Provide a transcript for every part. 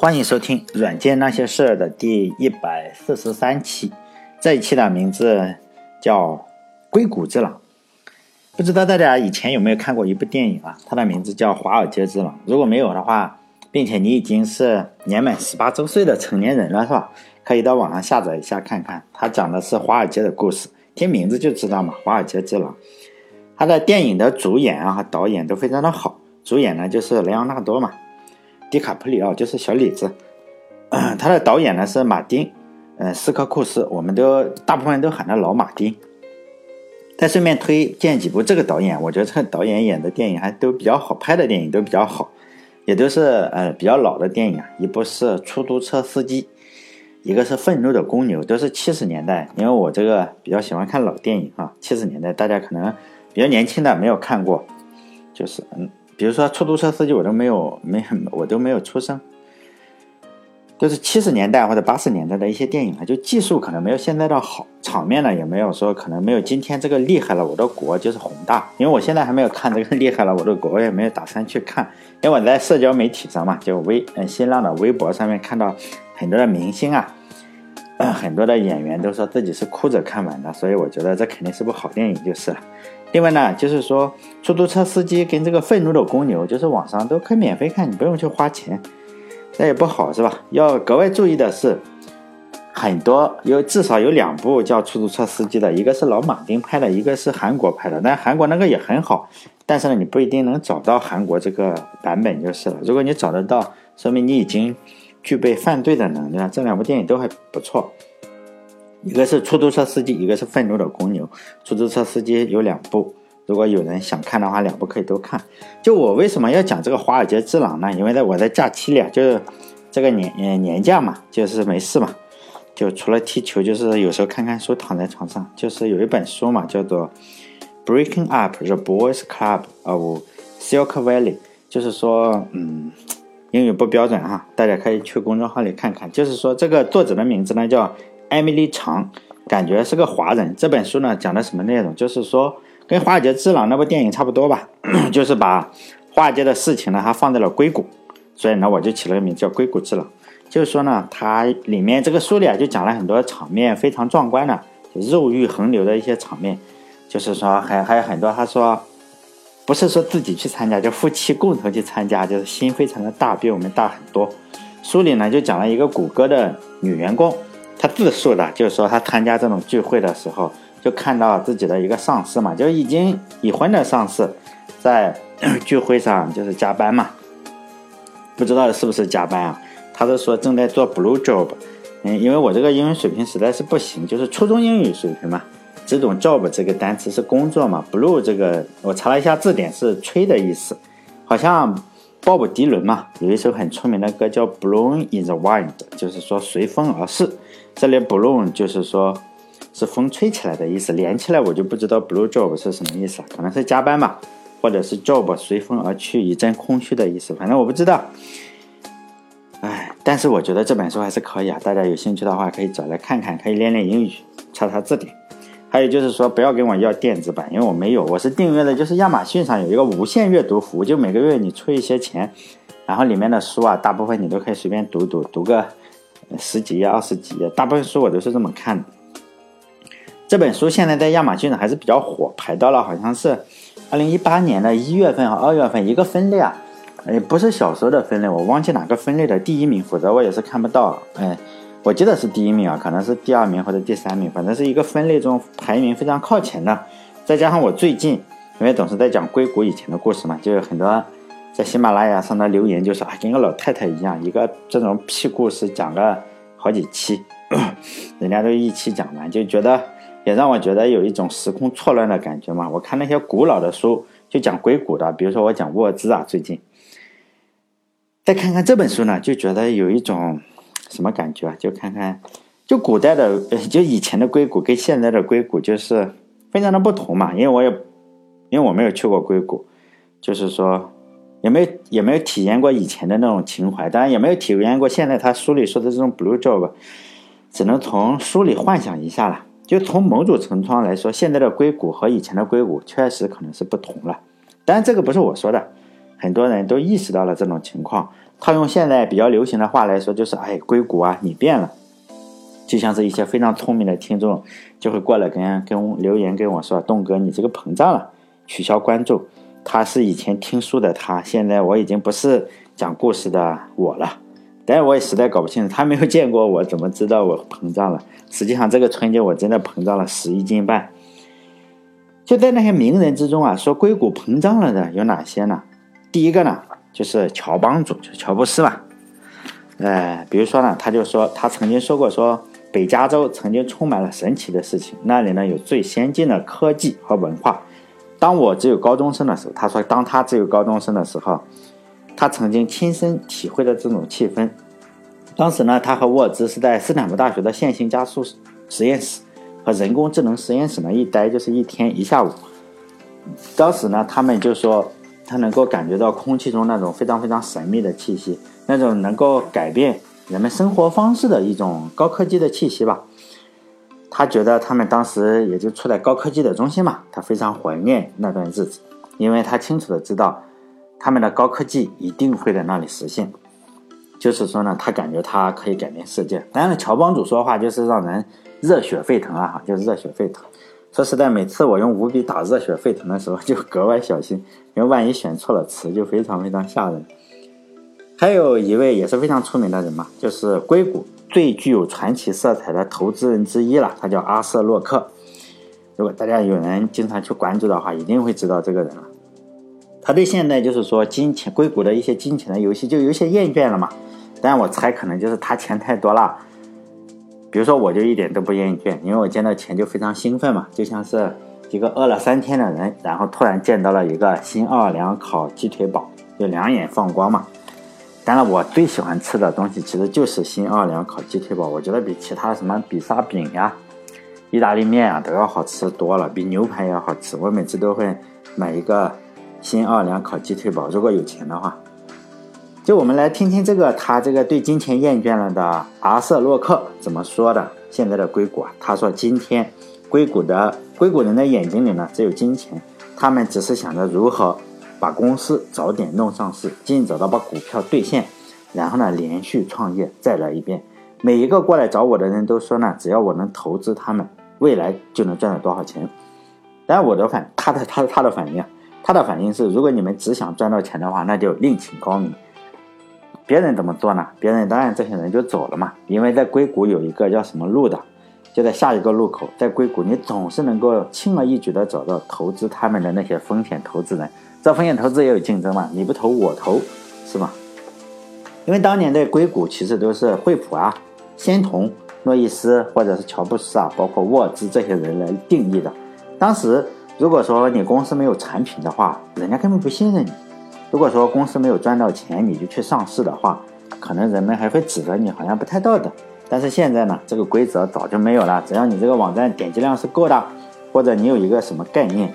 欢迎收听《软件那些事儿》的第一百四十三期。这一期的名字叫《硅谷之狼》。不知道大家以前有没有看过一部电影啊？它的名字叫《华尔街之狼》。如果没有的话，并且你已经是年满十八周岁的成年人了，是吧？可以到网上下载一下看看。它讲的是华尔街的故事，听名字就知道嘛，《华尔街之狼》。它的电影的主演啊和导演都非常的好。主演呢就是莱昂纳多嘛，迪卡普里奥就是小李子。他的导演呢是马丁，呃，斯科库斯，我们都大部分都喊他老马丁。再顺便推荐几部这个导演，我觉得这个导演演的电影还都比较好，拍的电影都比较好，也都是呃比较老的电影啊。一部是《出租车司机》，一个是《愤怒的公牛》，都是七十年代。因为我这个比较喜欢看老电影啊，七十年代大家可能比较年轻的没有看过，就是嗯，比如说《出租车司机》，我都没有没我都没有出生。都是七十年代或者八十年代的一些电影啊，就技术可能没有现在的好，场面呢也没有说可能没有今天这个厉害了。我的国就是宏大，因为我现在还没有看这个厉害了，我的国我也没有打算去看，因为我在社交媒体上嘛，就微嗯新浪的微博上面看到很多的明星啊，很多的演员都说自己是哭着看完的，所以我觉得这肯定是部好电影就是了。另外呢，就是说出租车司机跟这个愤怒的公牛，就是网上都可以免费看，你不用去花钱。那也不好是吧？要格外注意的是，很多有至少有两部叫出租车司机的，一个是老马丁拍的，一个是韩国拍的。但韩国那个也很好，但是呢，你不一定能找到韩国这个版本就是了。如果你找得到，说明你已经具备犯罪的能力了。这两部电影都还不错，一个是出租车司机，一个是愤怒的公牛。出租车司机有两部。如果有人想看的话，两部可以都看。就我为什么要讲这个《华尔街之狼》呢？因为在我在假期里，就是这个年年假嘛，就是没事嘛，就除了踢球，就是有时候看看书，躺在床上。就是有一本书嘛，叫做《Breaking Up the Boys Club of Silk Valley》，就是说，嗯，英语不标准哈，大家可以去公众号里看看。就是说，这个作者的名字呢叫艾米丽长，感觉是个华人。这本书呢讲的什么内容？就是说。跟《华尔街之狼》那部电影差不多吧，就是把华尔街的事情呢，它放在了硅谷，所以呢，我就起了个名叫《硅谷之狼》。就是说呢，它里面这个书里啊，就讲了很多场面非常壮观的，肉欲横流的一些场面。就是说，还还有很多，他说不是说自己去参加，就夫妻共同去参加，就是心非常的大，比我们大很多。书里呢，就讲了一个谷歌的女员工，他自述的，就是说他参加这种聚会的时候。就看到自己的一个上司嘛，就已经已婚的上司，在 聚会上就是加班嘛，不知道是不是加班啊？他是说正在做 blue job，嗯，因为我这个英语水平实在是不行，就是初中英语水平嘛，只懂 job 这个单词是工作嘛，blue 这个我查了一下字典是吹的意思，好像鲍勃迪伦嘛有一首很出名的歌叫 blown in the wind，就是说随风而逝，这里 blown 就是说。是风吹起来的意思，连起来我就不知道 blue job 是什么意思，可能是加班吧，或者是 job 随风而去，一阵空虚的意思，反正我不知道。哎，但是我觉得这本书还是可以啊，大家有兴趣的话可以找来看看，可以练练英语，查查字典。还有就是说，不要跟我要电子版，因为我没有，我是订阅的，就是亚马逊上有一个无限阅读服务，就每个月你出一些钱，然后里面的书啊，大部分你都可以随便读读，读个十几页、二十几页，大部分书我都是这么看的。这本书现在在亚马逊上还是比较火，排到了好像是二零一八年的一月份和二月份一个分类啊，哎，不是小说的分类，我忘记哪个分类的第一名，否则我也是看不到。哎，我记得是第一名啊，可能是第二名或者第三名，反正是一个分类中排名非常靠前的。再加上我最近因为总是在讲硅谷以前的故事嘛，就有很多在喜马拉雅上的留言，就说啊，跟个老太太一样，一个这种屁故事讲个好几期，人家都一期讲完，就觉得。也让我觉得有一种时空错乱的感觉嘛。我看那些古老的书，就讲硅谷的，比如说我讲沃兹啊，最近再看看这本书呢，就觉得有一种什么感觉啊？就看看，就古代的，就以前的硅谷跟现在的硅谷就是非常的不同嘛。因为我也因为我没有去过硅谷，就是说也没有也没有体验过以前的那种情怀，当然也没有体验过现在他书里说的这种 blue job，只能从书里幻想一下了。就从某种程度上来说，现在的硅谷和以前的硅谷确实可能是不同了。当然，这个不是我说的，很多人都意识到了这种情况。套用现在比较流行的话来说，就是哎，硅谷啊，你变了。就像是一些非常聪明的听众就会过来跟跟留言跟我说：“东哥，你这个膨胀了，取消关注。”他是以前听书的，他现在我已经不是讲故事的我了。但是我也实在搞不清楚，他没有见过我，怎么知道我膨胀了？实际上这个春节我真的膨胀了十一斤半。就在那些名人之中啊，说硅谷膨胀了的有哪些呢？第一个呢，就是乔帮主，就乔布斯嘛。呃，比如说呢，他就说他曾经说过说。北加州曾经充满了神奇的事情，那里呢有最先进的科技和文化。当我只有高中生的时候，他说，当他只有高中生的时候，他曾经亲身体会了这种气氛。当时呢，他和沃兹是在斯坦福大学的线性加速实验室和人工智能实验室呢一待就是一天一下午。当时呢，他们就说他能够感觉到空气中那种非常非常神秘的气息，那种能够改变。人们生活方式的一种高科技的气息吧，他觉得他们当时也就处在高科技的中心嘛，他非常怀念那段日子，因为他清楚的知道他们的高科技一定会在那里实现，就是说呢，他感觉他可以改变世界。当然，乔帮主说话就是让人热血沸腾啊，就是热血沸腾。说实在，每次我用五笔打热血沸腾的时候，就格外小心，因为万一选错了词，就非常非常吓人。还有一位也是非常出名的人嘛，就是硅谷最具有传奇色彩的投资人之一了，他叫阿瑟洛克。如果大家有人经常去关注的话，一定会知道这个人了。他对现在就是说金钱硅谷的一些金钱的游戏就有些厌倦了嘛，但我猜可能就是他钱太多了。比如说我就一点都不厌倦，因为我见到钱就非常兴奋嘛，就像是一个饿了三天的人，然后突然见到了一个新奥尔良烤鸡腿堡，就两眼放光嘛。当然，我最喜欢吃的东西其实就是新奥尔良烤鸡腿堡，我觉得比其他什么比萨饼呀、意大利面啊都要好吃多了，比牛排要好吃。我每次都会买一个新奥尔良烤鸡腿堡，如果有钱的话。就我们来听听这个他这个对金钱厌倦了的阿瑟洛克怎么说的。现在的硅谷啊，他说今天硅谷的硅谷人的眼睛里呢只有金钱，他们只是想着如何。把公司早点弄上市，尽早的把股票兑现，然后呢，连续创业，再来一遍。每一个过来找我的人都说呢，只要我能投资他们，未来就能赚到多少钱。但我的反，他的他他的反应，他的反应是，如果你们只想赚到钱的话，那就另请高明。别人怎么做呢？别人当然这些人就走了嘛，因为在硅谷有一个叫什么路的，就在下一个路口，在硅谷你总是能够轻而易举的找到投资他们的那些风险投资人。这风险投资也有竞争嘛？你不投我投，是吧？因为当年的硅谷其实都是惠普啊、仙童、诺伊斯或者是乔布斯啊，包括沃兹这些人来定义的。当时如果说你公司没有产品的话，人家根本不信任你；如果说公司没有赚到钱，你就去上市的话，可能人们还会指责你好像不太道德。但是现在呢，这个规则早就没有了。只要你这个网站点击量是够的，或者你有一个什么概念。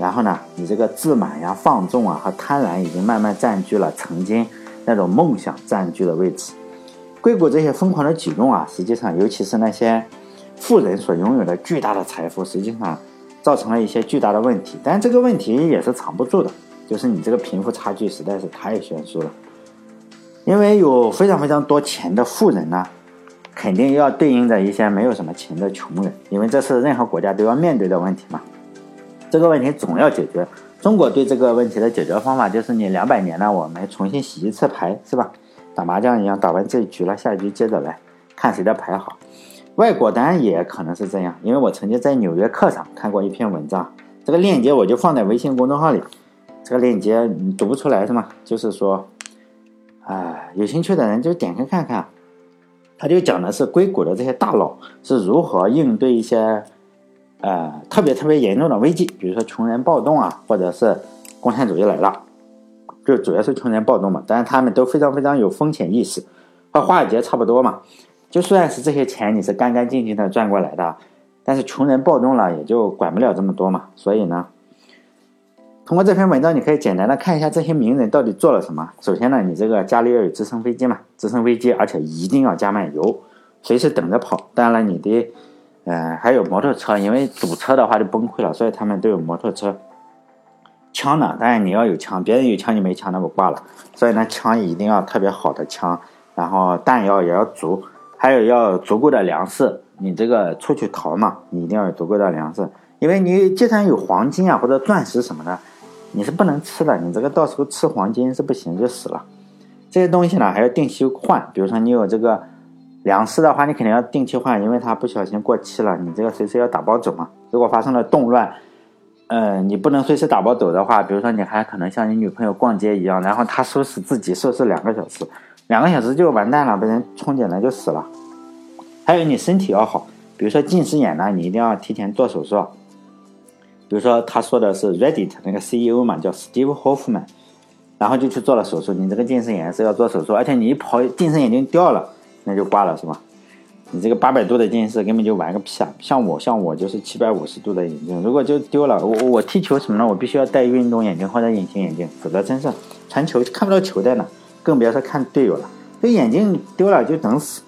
然后呢，你这个自满呀、放纵啊和贪婪已经慢慢占据了曾经那种梦想占据的位置。硅谷这些疯狂的举动啊，实际上尤其是那些富人所拥有的巨大的财富，实际上造成了一些巨大的问题。但这个问题也是藏不住的，就是你这个贫富差距实在是太悬殊了。因为有非常非常多钱的富人呢，肯定要对应着一些没有什么钱的穷人，因为这是任何国家都要面对的问题嘛。这个问题总要解决。中国对这个问题的解决方法就是你两百年了，我们重新洗一次牌，是吧？打麻将一样，打完这一局了，下一局接着来看谁的牌好。外国当然也可能是这样，因为我曾经在《纽约客》上看过一篇文章，这个链接我就放在微信公众号里。这个链接你读不出来是吗？就是说，哎，有兴趣的人就点开看看。他就讲的是硅谷的这些大佬是如何应对一些。呃，特别特别严重的危机，比如说穷人暴动啊，或者是共产主义来了，就主要是穷人暴动嘛。但是他们都非常非常有风险意识，和华尔街差不多嘛。就算是这些钱你是干干净净的赚过来的，但是穷人暴动了也就管不了这么多嘛。所以呢，通过这篇文章你可以简单的看一下这些名人到底做了什么。首先呢，你这个家里要有直升飞机嘛，直升飞机，而且一定要加满油，随时等着跑。当然了，你得。嗯，还有摩托车，因为堵车的话就崩溃了，所以他们都有摩托车。枪呢，当然你要有枪，别人有枪你没枪那不挂了。所以呢，枪一定要特别好的枪，然后弹药也要足，还有要足够的粮食。你这个出去逃嘛，你一定要有足够的粮食，因为你既然有黄金啊或者钻石什么的，你是不能吃的。你这个到时候吃黄金是不行，就死了。这些东西呢还要定期换，比如说你有这个粮食的话，你肯定要定期换，因为它不小心过期了，你这个随时要打包走嘛。如果发生了动乱，嗯，你不能随时打包走的话，比如说你还可能像你女朋友逛街一样，然后她收拾自己收拾两个小时，两个小时就完蛋了，被人冲进来就死了。还有你身体要好，比如说近视眼呢，你一定要提前做手术。比如说他说的是 Reddit 那个 CEO 嘛，叫 Steve Hoffman。然后就去做了手术，你这个近视眼是要做手术，而且你一跑近视眼镜掉了，那就挂了是吧？你这个八百度的近视根本就玩个屁啊！像我像我就是七百五十度的眼镜，如果就丢了，我我踢球什么的？我必须要戴运动眼镜或者隐形眼镜，否则真是传球看不到球在哪，更别说看队友了。这眼镜丢了就等死。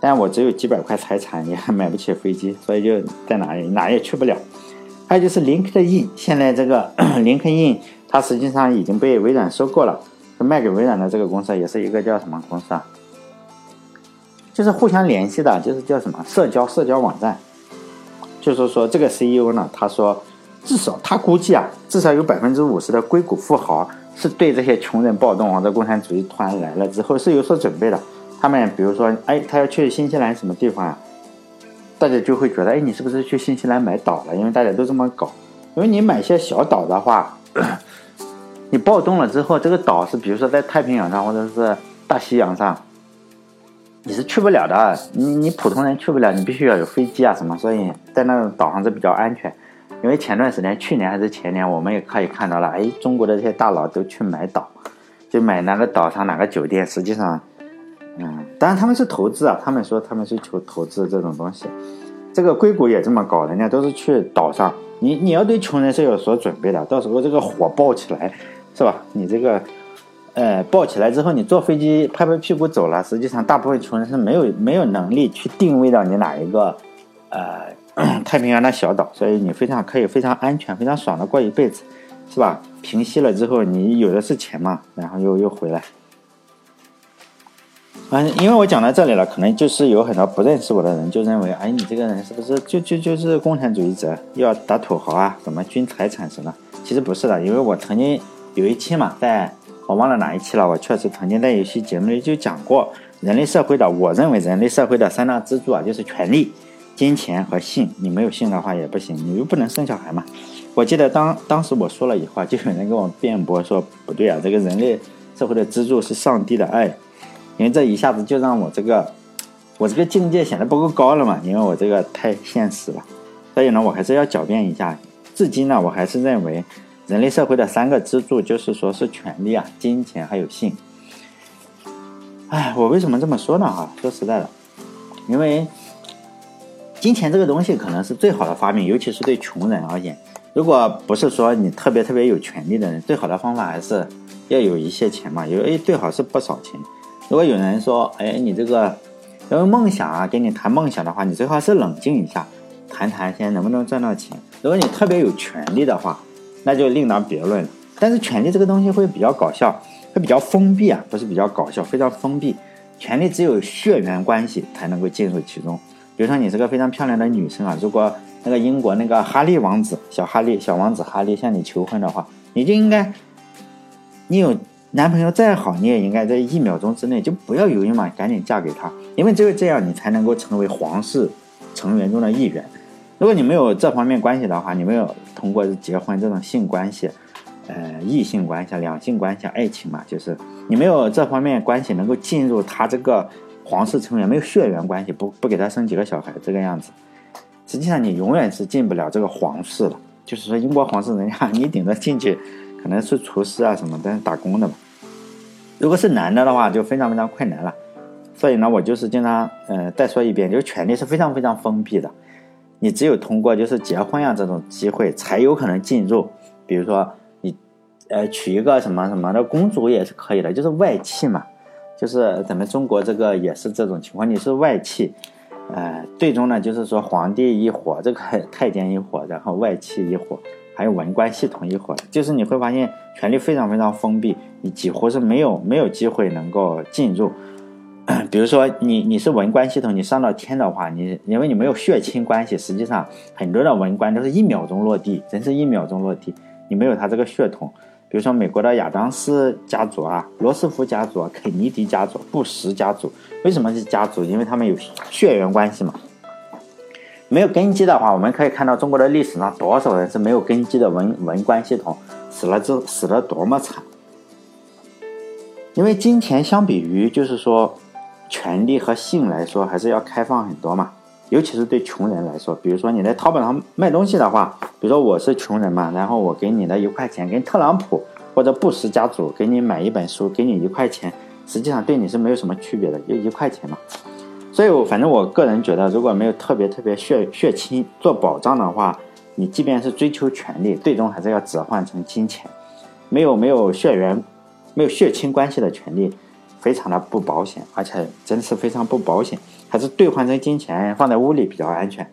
但我只有几百块财产，也买不起飞机，所以就在哪里哪也去不了。还有就是 LinkedIn，现在这个 LinkedIn。它实际上已经被微软收购了，卖给微软的这个公司也是一个叫什么公司啊？就是互相联系的，就是叫什么社交社交网站。就是说这个 CEO 呢，他说至少他估计啊，至少有百分之五十的硅谷富豪是对这些穷人暴动或者共产主义突然来了之后是有所准备的。他们比如说，哎，他要去新西兰什么地方啊？大家就会觉得，哎，你是不是去新西兰买岛了？因为大家都这么搞。因为你买些小岛的话。你暴动了之后，这个岛是比如说在太平洋上或者是大西洋上，你是去不了的。你你普通人去不了，你必须要有飞机啊什么。所以在那个岛上是比较安全。因为前段时间，去年还是前年，我们也可以看到了，哎，中国的这些大佬都去买岛，就买哪个岛上哪个酒店。实际上，嗯，当然他们是投资啊，他们说他们是求投资这种东西。这个硅谷也这么搞，人家都是去岛上。你你要对穷人是有所准备的，到时候这个火爆起来。是吧？你这个，呃，抱起来之后，你坐飞机拍拍屁股走了。实际上，大部分穷人是没有没有能力去定位到你哪一个，呃，太平洋的小岛，所以你非常可以非常安全、非常爽的过一辈子，是吧？平息了之后，你有的是钱嘛，然后又又回来。嗯，因为我讲到这里了，可能就是有很多不认识我的人就认为，哎，你这个人是不是就就就是共产主义者，要打土豪啊，什么均财产什么？其实不是的，因为我曾经。有一期嘛，在我忘了哪一期了。我确实曾经在有些节目里就讲过，人类社会的，我认为人类社会的三大支柱啊，就是权力、金钱和性。你没有性的话也不行，你又不能生小孩嘛。我记得当当时我说了以后，就有人跟我辩驳说不对啊，这个人类社会的支柱是上帝的爱，因为这一下子就让我这个我这个境界显得不够高了嘛，因为我这个太现实了。所以呢，我还是要狡辩一下。至今呢，我还是认为。人类社会的三个支柱就是说是权力啊、金钱还有性。哎，我为什么这么说呢？哈，说实在的，因为金钱这个东西可能是最好的发明，尤其是对穷人而言。如果不是说你特别特别有权利的人，最好的方法还是要有一些钱嘛，有哎最好是不少钱。如果有人说，哎，你这个因为梦想啊，跟你谈梦想的话，你最好是冷静一下，谈谈先能不能赚到钱。如果你特别有权利的话，那就另当别论了。但是权力这个东西会比较搞笑，会比较封闭啊，不是比较搞笑，非常封闭。权力只有血缘关系才能够进入其中。比如说你是个非常漂亮的女生啊，如果那个英国那个哈利王子，小哈利，小王子哈利向你求婚的话，你就应该，你有男朋友再好，你也应该在一秒钟之内就不要犹豫嘛，赶紧嫁给他，因为只有这样，你才能够成为皇室成员中的一员。如果你没有这方面关系的话，你没有通过结婚这种性关系，呃，异性关系、两性关系、爱情嘛，就是你没有这方面关系能够进入他这个皇室成员，没有血缘关系，不不给他生几个小孩这个样子，实际上你永远是进不了这个皇室了。就是说，英国皇室人家你顶着进去，可能是厨师啊什么，但是打工的嘛。如果是男的的话，就非常非常困难了。所以呢，我就是经常，呃，再说一遍，就是权力是非常非常封闭的。你只有通过就是结婚呀这种机会才有可能进入，比如说你，呃，娶一个什么什么的公主也是可以的，就是外戚嘛，就是咱们中国这个也是这种情况，你是外戚，呃，最终呢就是说皇帝一伙，这个太监一伙，然后外戚一伙，还有文官系统一伙，就是你会发现权力非常非常封闭，你几乎是没有没有机会能够进入。比如说你你是文官系统，你上到天的话，你因为你没有血亲关系，实际上很多的文官都是一秒钟落地，真是一秒钟落地，你没有他这个血统。比如说美国的亚当斯家族啊，罗斯福家族、啊肯尼迪家族、布什家族，为什么是家族？因为他们有血缘关系嘛。没有根基的话，我们可以看到中国的历史上多少人是没有根基的文文官系统，死了之死的多么惨。因为金钱相比于就是说。权利和性来说，还是要开放很多嘛，尤其是对穷人来说。比如说你在淘宝上卖东西的话，比如说我是穷人嘛，然后我给你的一块钱，跟特朗普或者布什家族给你买一本书，给你一块钱，实际上对你是没有什么区别的，就一块钱嘛。所以，我反正我个人觉得，如果没有特别特别血血亲做保障的话，你即便是追求权利，最终还是要置换成金钱。没有没有血缘、没有血亲关系的权利。非常的不保险，而且真是非常不保险，还是兑换成金钱放在屋里比较安全。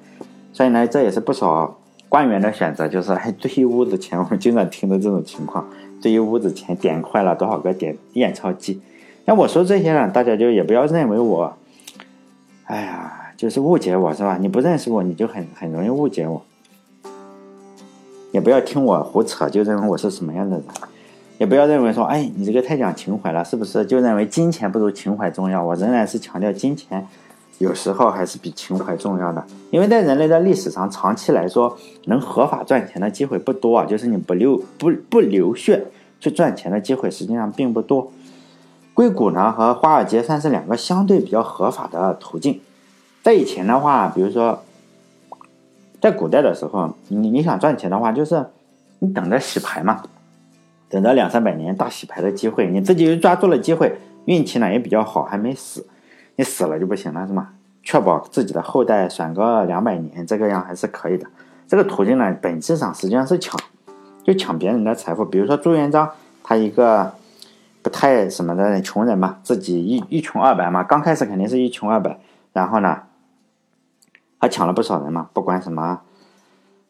所以呢，这也是不少官员的选择，就是堆一屋子钱。我们经常听到这种情况，堆一屋子钱，点坏了多少个点验钞机。那我说这些呢，大家就也不要认为我，哎呀，就是误解我是吧？你不认识我，你就很很容易误解我。也不要听我胡扯，就认为我是什么样的人。也不要认为说，哎，你这个太讲情怀了，是不是？就认为金钱不如情怀重要。我仍然是强调，金钱有时候还是比情怀重要的。因为在人类的历史上，长期来说，能合法赚钱的机会不多啊。就是你不流不不流血去赚钱的机会，实际上并不多。硅谷呢和华尔街算是两个相对比较合法的途径。在以前的话，比如说，在古代的时候，你你想赚钱的话，就是你等着洗牌嘛。等着两三百年大洗牌的机会，你自己又抓住了机会，运气呢也比较好，还没死。你死了就不行了，是吗？确保自己的后代选个两百年，这个样还是可以的。这个途径呢，本质上实际上是抢，就抢别人的财富。比如说朱元璋，他一个不太什么的穷人嘛，自己一一穷二白嘛，刚开始肯定是一穷二白，然后呢，他抢了不少人嘛，不管什么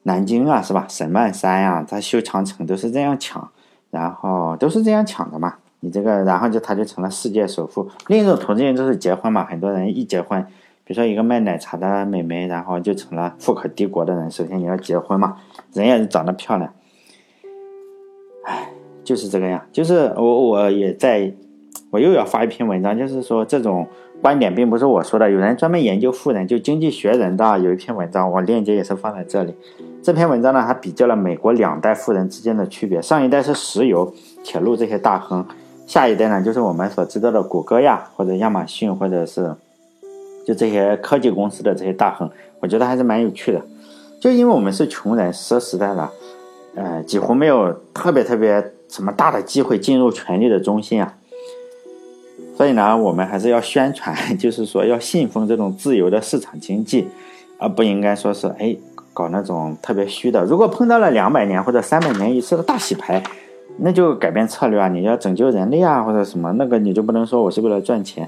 南京啊，是吧？沈万三呀，他修长城都是这样抢。然后都是这样抢的嘛，你这个，然后就他就成了世界首富。另一种途径就是结婚嘛，很多人一结婚，比如说一个卖奶茶的美眉，然后就成了富可敌国的人。首先你要结婚嘛，人也是长得漂亮，唉，就是这个样。就是我我也在，我又要发一篇文章，就是说这种观点并不是我说的，有人专门研究富人，就经济学人的有一篇文章，我链接也是放在这里。这篇文章呢，还比较了美国两代富人之间的区别。上一代是石油、铁路这些大亨，下一代呢，就是我们所知道的谷歌呀，或者亚马逊，或者是就这些科技公司的这些大亨。我觉得还是蛮有趣的。就因为我们是穷人，说实在的，呃，几乎没有特别特别什么大的机会进入权力的中心啊。所以呢，我们还是要宣传，就是说要信奉这种自由的市场经济，而不应该说是哎。搞那种特别虚的，如果碰到了两百年或者三百年一次的大洗牌，那就改变策略啊！你要拯救人类啊，或者什么那个你就不能说我是为了赚钱。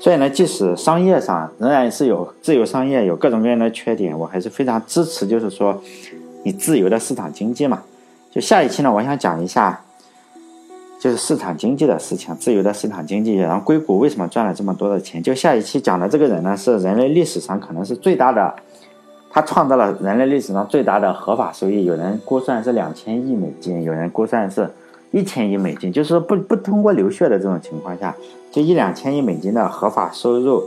所以呢，即使商业上仍然是有自由商业有各种各样的缺点，我还是非常支持，就是说你自由的市场经济嘛。就下一期呢，我想讲一下就是市场经济的事情，自由的市场经济，然后硅谷为什么赚了这么多的钱？就下一期讲的这个人呢，是人类历史上可能是最大的。他创造了人类历史上最大的合法收益，有人估算是两千亿美金，有人估算是一千亿美金，就是不不通过流血的这种情况下，就一两千亿美金的合法收入，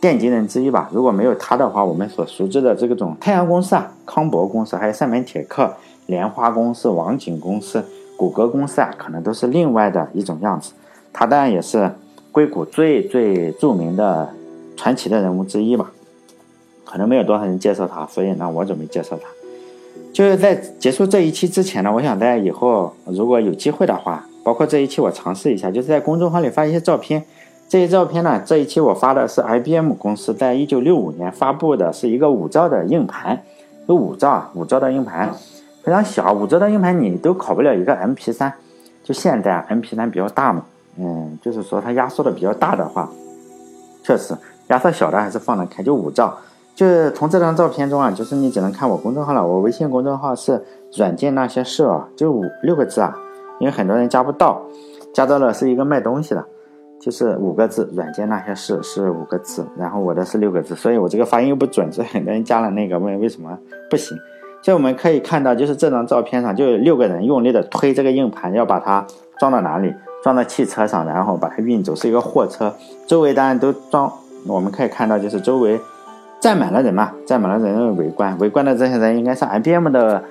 奠基人之一吧。如果没有他的话，我们所熟知的这个种太阳公司啊、康柏公司、还有三门铁克、莲花公司、网景公司、谷歌公司啊，可能都是另外的一种样子。他当然也是硅谷最最著名的传奇的人物之一吧。可能没有多少人介绍他，所以呢，我准备介绍他。就是在结束这一期之前呢，我想在以后如果有机会的话，包括这一期我尝试一下，就是在公众号里发一些照片。这些照片呢，这一期我发的是 IBM 公司在一九六五年发布的，是一个五兆的硬盘，有五兆啊，五兆的硬盘非常小，五兆的硬盘你都考不了一个 MP3。就现在啊 MP3 比较大嘛，嗯，就是说它压缩的比较大的话，确实压缩小的还是放得开，就五兆。就是从这张照片中啊，就是你只能看我公众号了。我微信公众号是“软件那些事”，啊就五六个字啊，因为很多人加不到，加到了是一个卖东西的，就是五个字，“软件那些事”是五个字，然后我的是六个字，所以我这个发音又不准，所以很多人加了那个问为什么不行。就我们可以看到，就是这张照片上就有六个人用力的推这个硬盘，要把它装到哪里？装到汽车上，然后把它运走，是一个货车。周围当然都装，我们可以看到，就是周围站满了人嘛，站满了人围观。围观的这些人应该是 IBM 的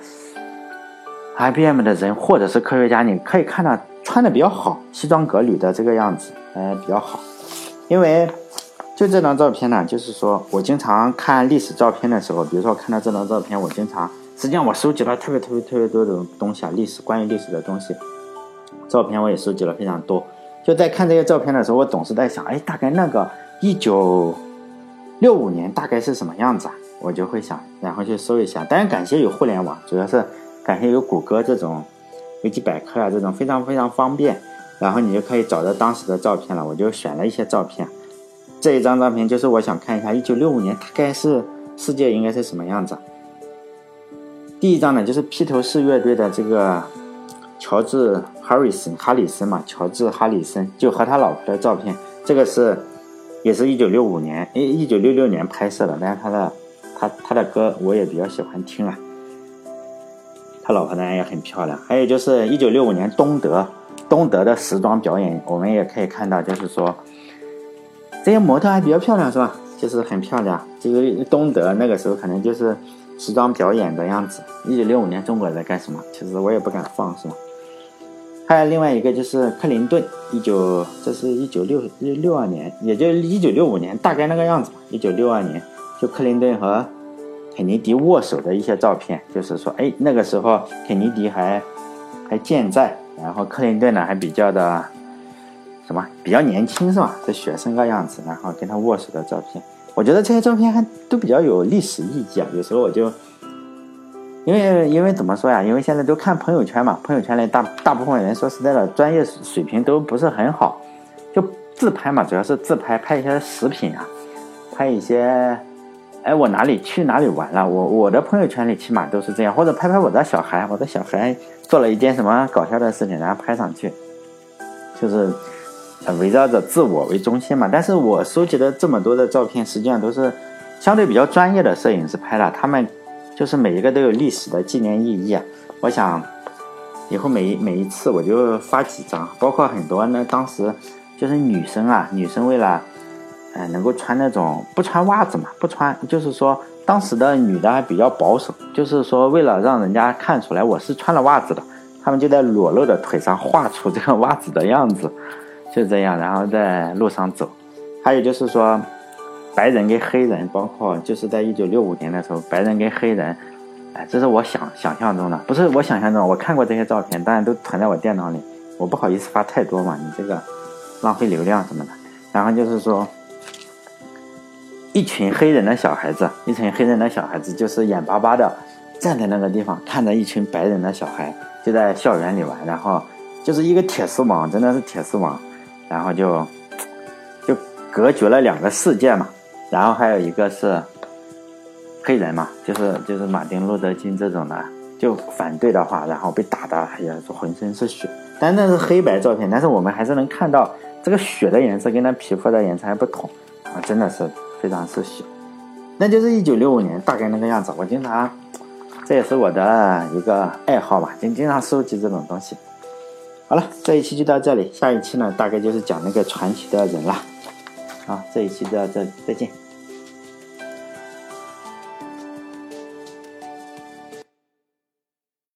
IBM 的人，或者是科学家。你可以看到穿的比较好，西装革履的这个样子，呃，比较好。因为就这张照片呢，就是说我经常看历史照片的时候，比如说看到这张照片，我经常。实际上我收集了特别特别特别多的东西啊，历史关于历史的东西，照片我也收集了非常多。就在看这些照片的时候，我总是在想，哎，大概那个一九六五年大概是什么样子啊？我就会想，然后去搜一下。当然感谢有互联网，主要是感谢有谷歌这种维基百科啊这种非常非常方便，然后你就可以找到当时的照片了。我就选了一些照片，这一张照片就是我想看一下一九六五年大概是世界应该是什么样子。第一张呢，就是披头士乐队的这个乔治·哈里森，哈里森嘛，乔治·哈里森就和他老婆的照片。这个是，也是一九六五年，诶，一九六六年拍摄的。但是他的，他他的歌我也比较喜欢听啊。他老婆当然也很漂亮。还有就是一九六五年东德，东德的时装表演，我们也可以看到，就是说这些模特还比较漂亮，是吧？就是很漂亮。这个东德那个时候可能就是。时装表演的样子。一九六五年中国在干什么？其实我也不敢放，是吧？还有另外一个就是克林顿，一九，这是一九六六二年，也就一九六五年，大概那个样子吧。一九六二年，就克林顿和肯尼迪握手的一些照片，就是说，哎，那个时候肯尼迪还还健在，然后克林顿呢还比较的什么，比较年轻，是吧？这学生个样子，然后跟他握手的照片。我觉得这些照片还都比较有历史意义啊。有时候我就，因为因为怎么说呀？因为现在都看朋友圈嘛，朋友圈里大大部分人说实在的，专业水平都不是很好，就自拍嘛，主要是自拍，拍一些食品啊，拍一些，哎，我哪里去哪里玩了？我我的朋友圈里起码都是这样，或者拍拍我的小孩，我的小孩做了一件什么搞笑的事情，然后拍上去，就是。围绕着自我为中心嘛，但是我收集的这么多的照片，实际上都是相对比较专业的摄影师拍的，他们就是每一个都有历史的纪念意义。我想以后每每一次我就发几张，包括很多呢，当时就是女生啊，女生为了呃能够穿那种不穿袜子嘛，不穿，就是说当时的女的还比较保守，就是说为了让人家看出来我是穿了袜子的，他们就在裸露的腿上画出这个袜子的样子。就这样，然后在路上走。还有就是说，白人跟黑人，包括就是在一九六五年的时候，白人跟黑人，哎，这是我想想象中的，不是我想象中。我看过这些照片，当然都存在我电脑里，我不好意思发太多嘛，你这个浪费流量什么的。然后就是说，一群黑人的小孩子，一群黑人的小孩子，就是眼巴巴的站在那个地方，看着一群白人的小孩就在校园里玩，然后就是一个铁丝网，真的是铁丝网。然后就就隔绝了两个世界嘛，然后还有一个是黑人嘛，就是就是马丁路德金这种的，就反对的话，然后被打的也是浑身是血。但那是黑白照片，但是我们还是能看到这个血的颜色跟他皮肤的颜色还不同啊，真的是非常是血。那就是一九六五年大概那个样子。我经常，这也是我的一个爱好吧，经经常收集这种东西。好了，这一期就到这里，下一期呢，大概就是讲那个传奇的人了。啊，这一期就到这里，再见。